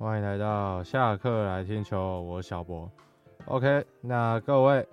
欢迎来到下课来听球，我是小博。OK，那各位，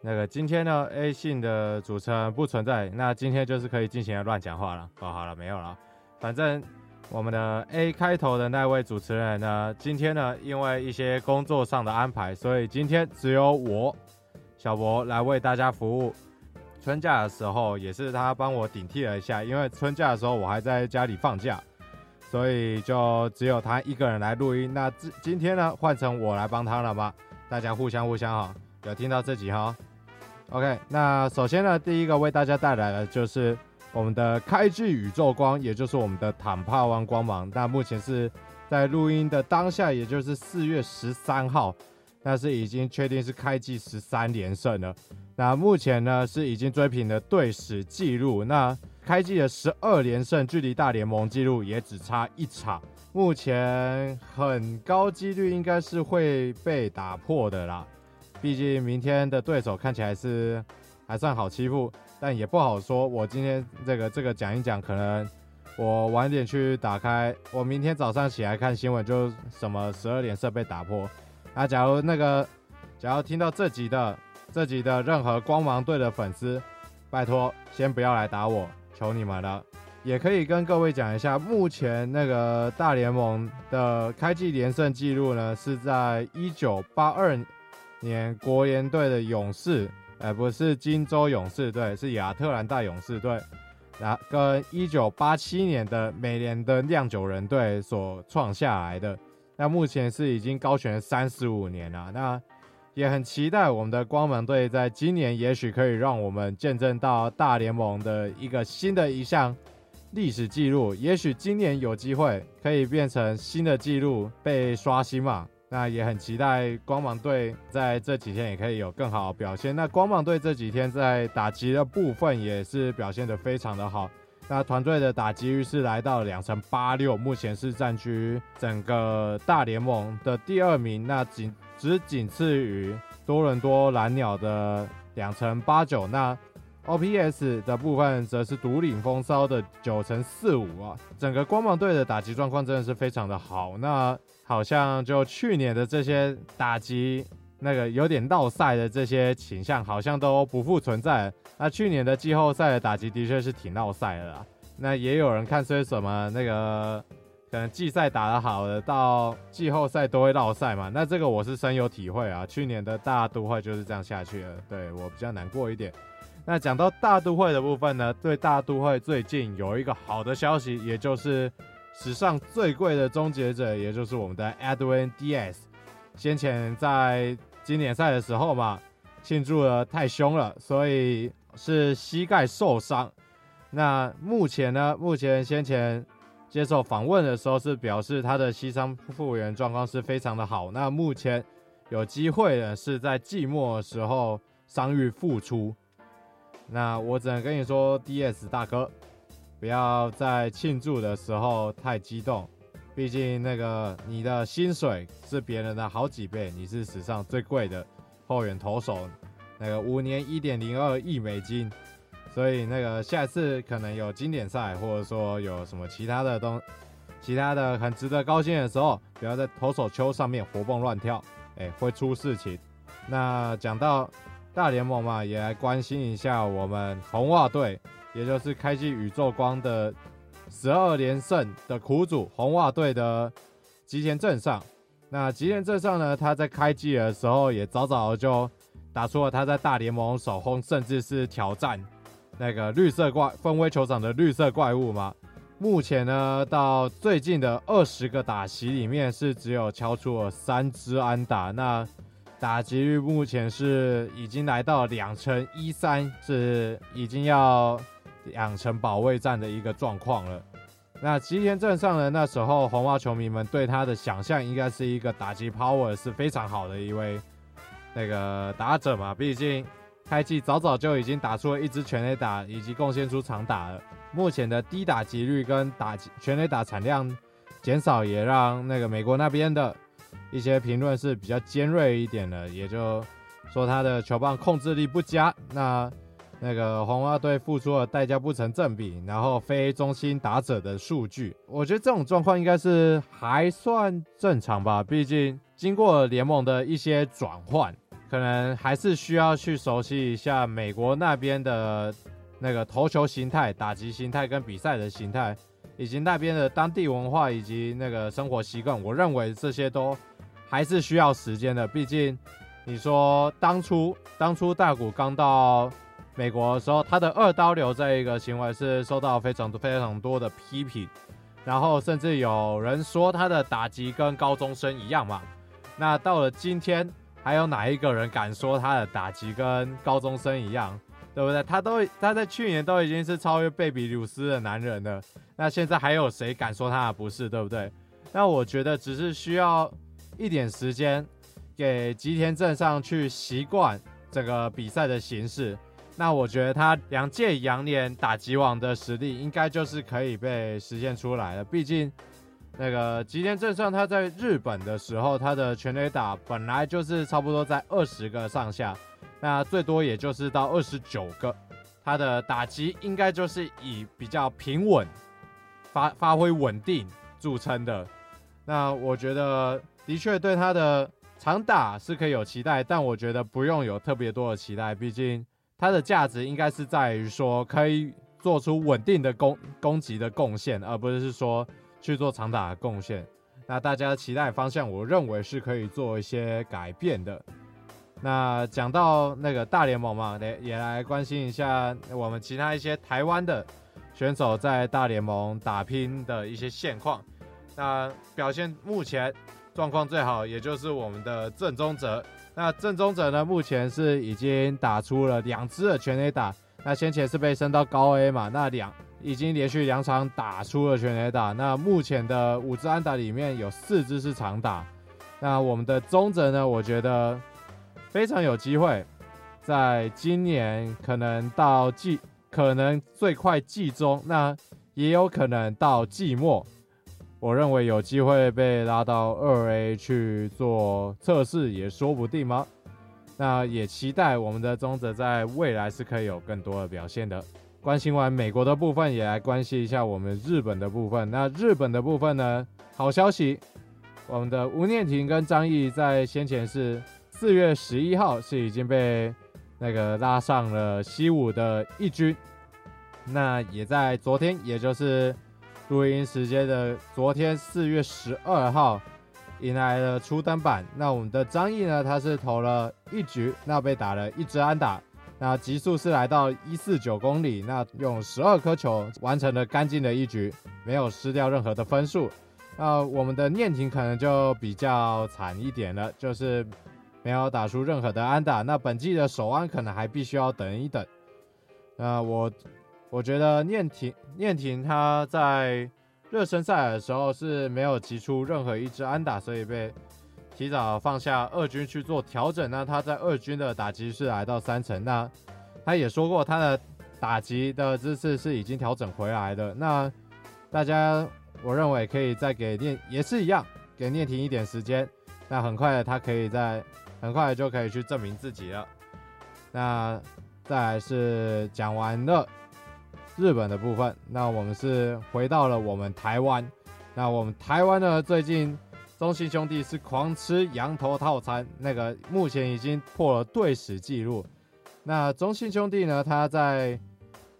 那个今天呢，A 姓的主持人不存在，那今天就是可以尽情的乱讲话了。哦，好了，没有了，反正我们的 A 开头的那位主持人呢，今天呢，因为一些工作上的安排，所以今天只有我小博来为大家服务。春假的时候也是他帮我顶替了一下，因为春假的时候我还在家里放假。所以就只有他一个人来录音。那今今天呢，换成我来帮他了吗？大家互相互相哈，有听到这集哈？OK，那首先呢，第一个为大家带来的就是我们的开季宇宙光，也就是我们的坦帕湾光芒。那目前是在录音的当下，也就是四月十三号，那是已经确定是开季十三连胜了。那目前呢，是已经追平了队史纪录。那开季的十二连胜，距离大联盟纪录也只差一场，目前很高几率应该是会被打破的啦。毕竟明天的对手看起来是还算好欺负，但也不好说。我今天这个这个讲一讲，可能我晚点去打开，我明天早上起来看新闻，就什么十二连胜被打破。那假如那个，假如听到这集的这集的任何光芒队的粉丝，拜托先不要来打我。求你们了，也可以跟各位讲一下，目前那个大联盟的开季连胜记录呢，是在一九八二年国联队的勇士，哎，不是金州勇士队，是亚特兰大勇士队，然后跟一九八七年的美联的酿酒人队所创下来的。那目前是已经高悬三十五年了，那。也很期待我们的光芒队在今年，也许可以让我们见证到大联盟的一个新的一项历史记录。也许今年有机会可以变成新的记录被刷新嘛？那也很期待光芒队在这几天也可以有更好的表现。那光芒队这几天在打击的部分也是表现得非常的好。那团队的打击率是来到两成八六，目前是占据整个大联盟的第二名。那仅只仅次于多伦多蓝鸟的两成八九，那 OPS 的部分则是独领风骚的九成四五啊。整个光芒队的打击状况真的是非常的好。那好像就去年的这些打击那个有点闹赛的这些倾向，好像都不复存在。那去年的季后赛的打击的确是挺闹赛的啦。那也有人看说什么那个。可能季赛打得好的，到季后赛都会落赛嘛。那这个我是深有体会啊。去年的大都会就是这样下去了，对我比较难过一点。那讲到大都会的部分呢，对大都会最近有一个好的消息，也就是史上最贵的终结者，也就是我们的 Edwin Diaz，先前在经典赛的时候嘛，庆祝的太凶了，所以是膝盖受伤。那目前呢，目前先前。接受访问的时候是表示他的膝伤复原状况是非常的好，那目前有机会呢是在季末的时候伤愈复出。那我只能跟你说，DS 大哥，不要在庆祝的时候太激动，毕竟那个你的薪水是别人的好几倍，你是史上最贵的后援投手，那个五年一点零二亿美金。所以那个下次可能有经典赛，或者说有什么其他的东，其他的很值得高兴的时候，不要在投手丘上面活蹦乱跳，哎，会出事情。那讲到大联盟嘛，也来关心一下我们红袜队，也就是开季宇宙光的十二连胜的苦主红袜队的吉田正尚。那吉田正尚呢，他在开季的时候也早早就打出了他在大联盟首轰，甚至是挑战。那个绿色怪芬威球场的绿色怪物嘛，目前呢，到最近的二十个打席里面是只有敲出了三支安打，那打击率目前是已经来到两成一三，是已经要两成保卫战的一个状况了。那吉田正尚呢，那时候红袜球迷们对他的想象应该是一个打击 power 是非常好的一位那个打者嘛，毕竟。开季早早就已经打出了一支全垒打，以及贡献出长打了。目前的低打击率跟打全垒打产量减少，也让那个美国那边的一些评论是比较尖锐一点的，也就说他的球棒控制力不佳。那那个红袜队付出的代价不成正比，然后非中心打者的数据，我觉得这种状况应该是还算正常吧。毕竟经过联盟的一些转换，可能还是需要去熟悉一下美国那边的那个投球形态、打击形态跟比赛的形态，以及那边的当地文化以及那个生活习惯。我认为这些都还是需要时间的。毕竟你说当初当初大谷刚到。美国的时候，他的二刀流这一个行为是受到非常多非常多的批评，然后甚至有人说他的打击跟高中生一样嘛。那到了今天，还有哪一个人敢说他的打击跟高中生一样，对不对？他都他在去年都已经是超越贝比鲁斯的男人了，那现在还有谁敢说他的不是，对不对？那我觉得只是需要一点时间，给吉田镇上去习惯这个比赛的形式。那我觉得他两届羊年打击王的实力，应该就是可以被实现出来了。毕竟，那个吉田正尚他在日本的时候，他的全垒打本来就是差不多在二十个上下，那最多也就是到二十九个。他的打击应该就是以比较平稳、发发挥稳定著称的。那我觉得的确对他的长打是可以有期待，但我觉得不用有特别多的期待，毕竟。它的价值应该是在于说，可以做出稳定的攻攻击的贡献，而不是说去做长打的贡献。那大家的期待方向，我认为是可以做一些改变的。那讲到那个大联盟嘛，也也来关心一下我们其他一些台湾的选手在大联盟打拼的一些现况。那表现目前状况最好，也就是我们的郑宗哲。那郑宗哲呢，目前是已经打出了两支的全 A 打。那先前是被升到高 A 嘛，那两已经连续两场打出了全垒打。那目前的五支安打里面有四支是长打。那我们的宗泽呢，我觉得非常有机会，在今年可能到季，可能最快季中，那也有可能到季末。我认为有机会被拉到二 A 去做测试也说不定吗？那也期待我们的宗泽在未来是可以有更多的表现的。关心完美国的部分，也来关心一下我们日本的部分。那日本的部分呢？好消息，我们的吴念庭跟张毅在先前是四月十一号是已经被那个拉上了西武的一军，那也在昨天，也就是。录音时间的昨天四月十二号，迎来了初登板。那我们的张毅呢？他是投了一局，那被打了一支安打，那极速是来到一四九公里，那用十二颗球完成了干净的一局，没有失掉任何的分数。那我们的念婷可能就比较惨一点了，就是没有打出任何的安打。那本季的首安可能还必须要等一等。那我。我觉得念婷念婷她在热身赛的时候是没有击出任何一支安打，所以被提早放下二军去做调整。那他在二军的打击是来到三成。那他也说过他的打击的姿势是已经调整回来的。那大家我认为可以再给念也是一样，给念婷一点时间。那很快的他可以在很快的就可以去证明自己了。那再来是讲完了。日本的部分，那我们是回到了我们台湾。那我们台湾呢，最近中信兄弟是狂吃羊头套餐，那个目前已经破了队史纪录。那中信兄弟呢，他在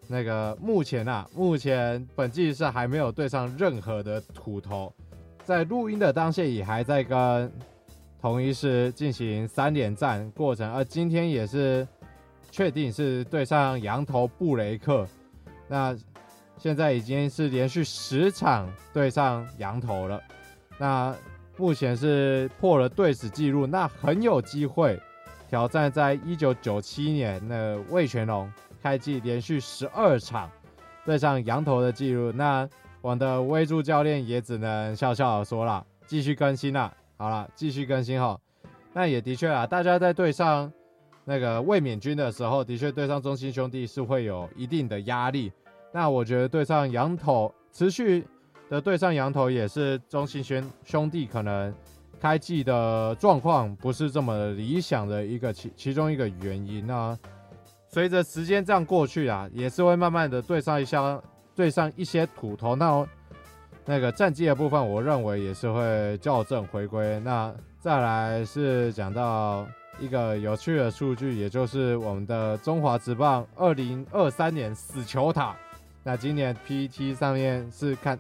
那个目前啊，目前本季是还没有对上任何的土头，在录音的当下也还在跟同一狮进行三连战过程，而今天也是确定是对上羊头布雷克。那现在已经是连续十场对上羊头了，那目前是破了队史纪录，那很有机会挑战在一九九七年那味全龙开季连续十二场对上羊头的纪录。那我的威助教练也只能笑笑的说了，继续更新啦，好了，继续更新哈。那也的确啊，大家在对上。那个卫冕军的时候，的确对上中心兄弟是会有一定的压力。那我觉得对上羊头，持续的对上羊头也是中信兄兄弟可能开季的状况不是这么理想的一个其其中一个原因啊。随着时间这样过去啊，也是会慢慢的对上一下，对上一些土头。那那个战绩的部分，我认为也是会校正回归。那再来是讲到一个有趣的数据，也就是我们的中华职棒二零二三年死球塔。那今年 P T 上面是看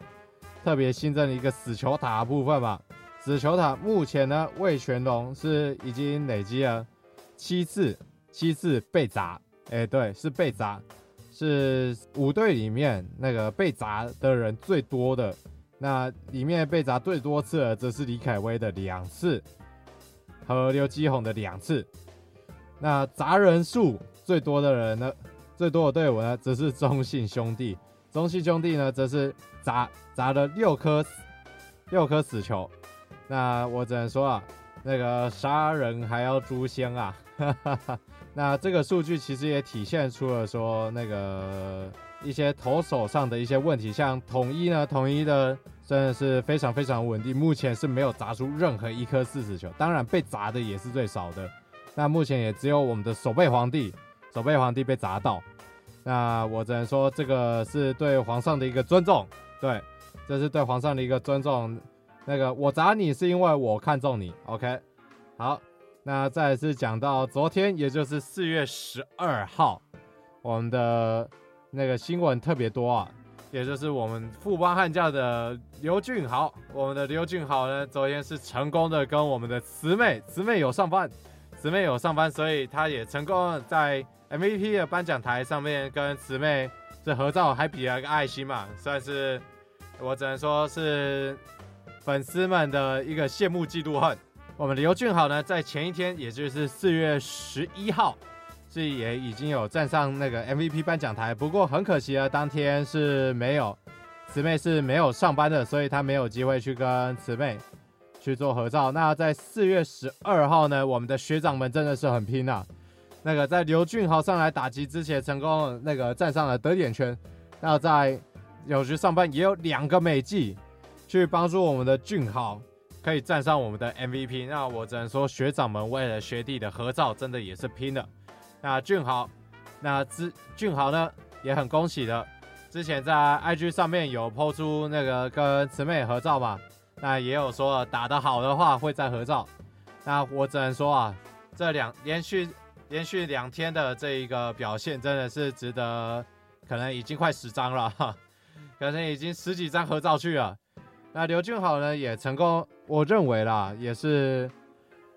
特别新增了一个死球塔的部分吧。死球塔目前呢，魏全龙是已经累积了七次，七次被砸。哎、对，是被砸，是五队里面那个被砸的人最多的。那里面被砸最多次的则是李凯威的两次，和刘基宏的两次。那砸人数最多的人呢，最多的队伍呢，则是中信兄弟。中信兄弟呢，则是砸砸了六颗六颗死球。那我只能说啊，那个杀人还要诛仙啊。哈哈哈那这个数据其实也体现出了说那个一些投手上的一些问题，像统一呢，统一的真的是非常非常稳定，目前是没有砸出任何一颗四死球，当然被砸的也是最少的。那目前也只有我们的守备皇帝，守备皇帝被砸到。那我只能说这个是对皇上的一个尊重，对，这是对皇上的一个尊重。那个我砸你是因为我看中你，OK，好。那再次讲到昨天，也就是四月十二号，我们的那个新闻特别多啊，也就是我们富邦悍将的刘俊豪，我们的刘俊豪呢，昨天是成功的跟我们的慈妹，慈妹有上班，慈妹有上班，所以他也成功在 MVP 的颁奖台上面跟慈妹这合照，还比了个爱心嘛，算是我只能说是粉丝们的一个羡慕嫉妒恨。我们刘俊豪呢，在前一天，也就是四月十一号，是也已经有站上那个 MVP 颁奖台。不过很可惜啊，当天是没有慈妹是没有上班的，所以他没有机会去跟慈妹去做合照。那在四月十二号呢，我们的学长们真的是很拼啊。那个在刘俊豪上来打击之前，成功那个站上了得点圈。那在有去上班，也有两个美技去帮助我们的俊豪。可以站上我们的 MVP，那我只能说学长们为了学弟的合照，真的也是拼了。那俊豪，那之俊豪呢也很恭喜的，之前在 IG 上面有 po 出那个跟慈妹合照嘛，那也有说打得好的话会再合照。那我只能说啊，这两连续连续两天的这一个表现真的是值得，可能已经快十张了哈，可能已经十几张合照去了。那刘俊豪呢也成功。我认为啦，也是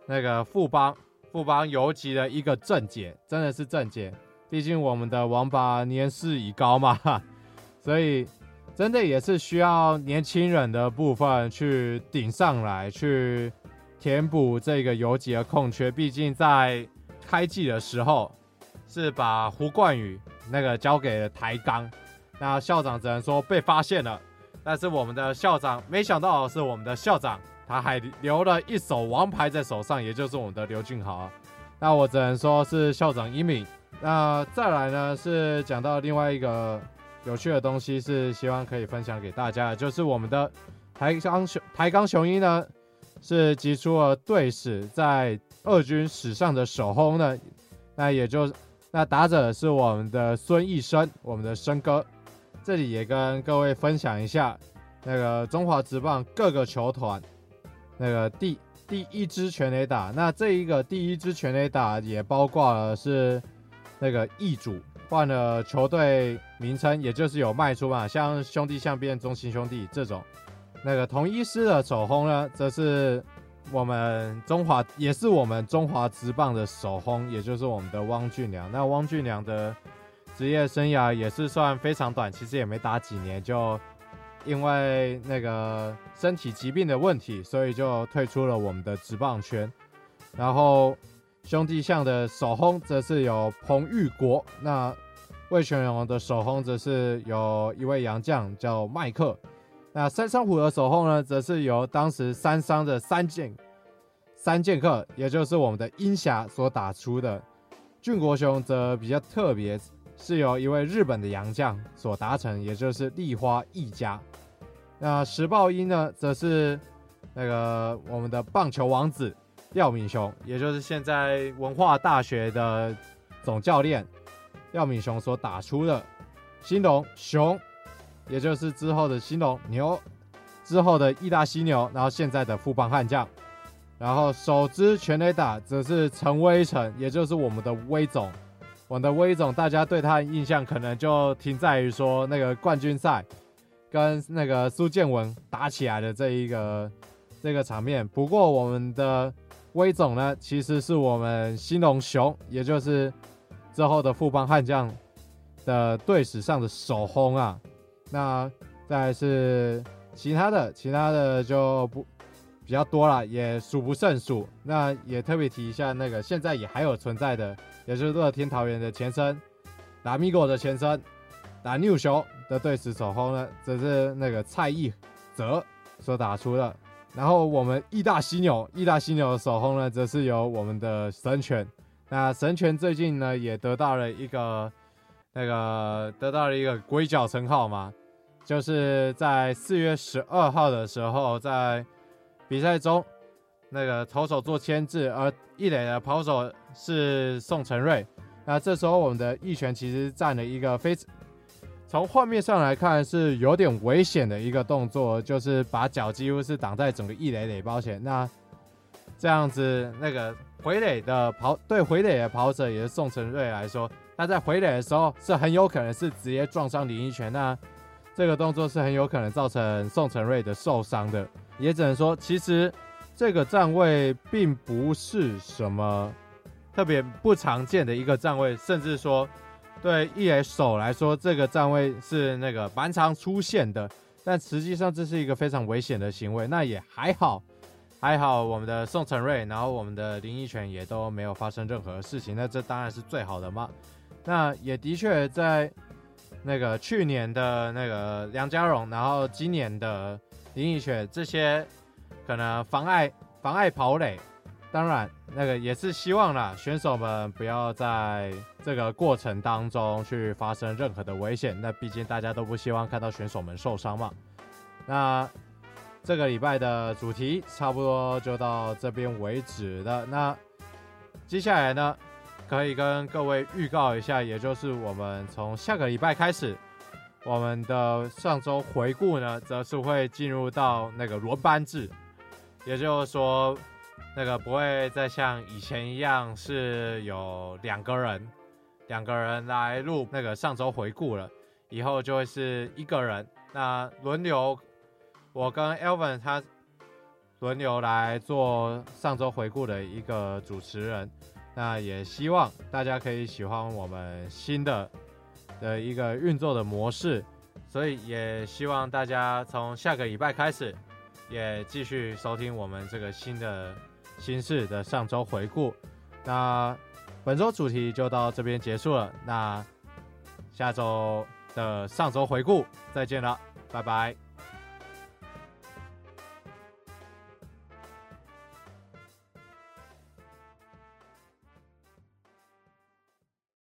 那个富邦富邦游击的一个正解，真的是正解。毕竟我们的王八年事已高嘛，所以真的也是需要年轻人的部分去顶上来，去填补这个游击的空缺。毕竟在开季的时候是把胡冠宇那个交给了台钢，那校长只能说被发现了，但是我们的校长没想到是我们的校长。他还留了一手王牌在手上，也就是我们的刘俊豪。那我只能说是校长英明。那再来呢，是讲到另外一个有趣的东西，是希望可以分享给大家的，就是我们的台钢雄台钢雄鹰呢，是击出了队史在二军史上的首轰呢。那也就那打者是我们的孙艺生，我们的生哥。这里也跟各位分享一下，那个中华职棒各个球团。那个第第一支全垒打，那这一个第一支全垒打也包括了是那个易主换了球队名称，也就是有卖出嘛，像兄弟相变中心兄弟这种。那个同一师的首轰呢，则是我们中华，也是我们中华职棒的首轰，也就是我们的汪俊良。那汪俊良的职业生涯也是算非常短，其实也没打几年就。因为那个身体疾病的问题，所以就退出了我们的职棒圈。然后兄弟象的首轰则是由彭玉国，那味全龙的首轰则是有一位洋将叫麦克。那三商虎的守候呢，则是由当时三商的三剑三剑客，也就是我们的鹰侠所打出的。俊国雄则比较特别，是由一位日本的洋将所达成，也就是立花义家。那时报鹰呢，则是那个我们的棒球王子廖敏雄，也就是现在文化大学的总教练廖敏雄所打出的兴农熊，也就是之后的兴龙牛，之后的义大犀牛，然后现在的富邦悍将，然后首支全垒打则是陈威成，也就是我们的威总。我们的威总，大家对他的印象可能就停在于说那个冠军赛跟那个苏建文打起来的这一个这个场面。不过我们的威总呢，其实是我们兴农熊，也就是之后的富邦悍将的队史上的首轰啊。那再是其他的，其他的就不比较多了，也数不胜数。那也特别提一下，那个现在也还有存在的。也就是乐天桃园的前身，拉米狗的前身，打牛熊的队史首轰呢，则是那个蔡义泽所打出的。然后我们义大犀牛，义大犀牛的首轰呢，则是由我们的神犬。那神犬最近呢，也得到了一个那个得到了一个鬼脚称号嘛，就是在四月十二号的时候，在比赛中。那个投手做牵制，而一垒的跑手是宋承瑞。那这时候我们的一拳其实占了一个非，从画面上来看是有点危险的一个动作，就是把脚几乎是挡在整个一垒垒包前。那这样子，那个回垒的跑对回垒的跑者也是宋承瑞来说，他在回垒的时候是很有可能是直接撞伤林义拳。那这个动作是很有可能造成宋承瑞的受伤的。也只能说，其实。这个站位并不是什么特别不常见的一个站位，甚至说对一垒手来说，这个站位是那个蛮常出现的。但实际上这是一个非常危险的行为。那也还好，还好我们的宋承瑞，然后我们的林义泉也都没有发生任何事情。那这当然是最好的嘛。那也的确在那个去年的那个梁家荣，然后今年的林义泉这些。可能妨碍妨碍跑垒，当然那个也是希望啦，选手们不要在这个过程当中去发生任何的危险。那毕竟大家都不希望看到选手们受伤嘛。那这个礼拜的主题差不多就到这边为止了。那接下来呢，可以跟各位预告一下，也就是我们从下个礼拜开始，我们的上周回顾呢，则是会进入到那个轮班制。也就是说，那个不会再像以前一样是有两个人，两个人来录那个上周回顾了，以后就会是一个人。那轮流，我跟 Elvin 他轮流来做上周回顾的一个主持人。那也希望大家可以喜欢我们新的的一个运作的模式，所以也希望大家从下个礼拜开始。也继续收听我们这个新的新式的上周回顾，那本周主题就到这边结束了，那下周的上周回顾再见了，拜拜。